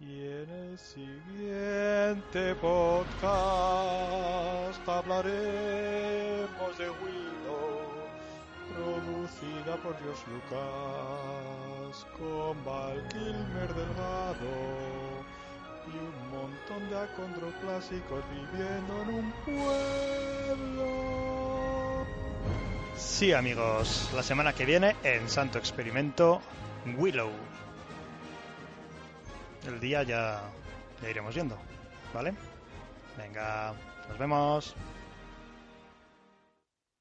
Y en el siguiente podcast hablaremos de Willow, producida por George Lucas, con Val Kilmer Delgado y un montón de acondroclásicos viviendo en un pueblo. Sí, amigos, la semana que viene en Santo Experimento, Willow. El día ya, ya iremos viendo, ¿vale? Venga, nos vemos.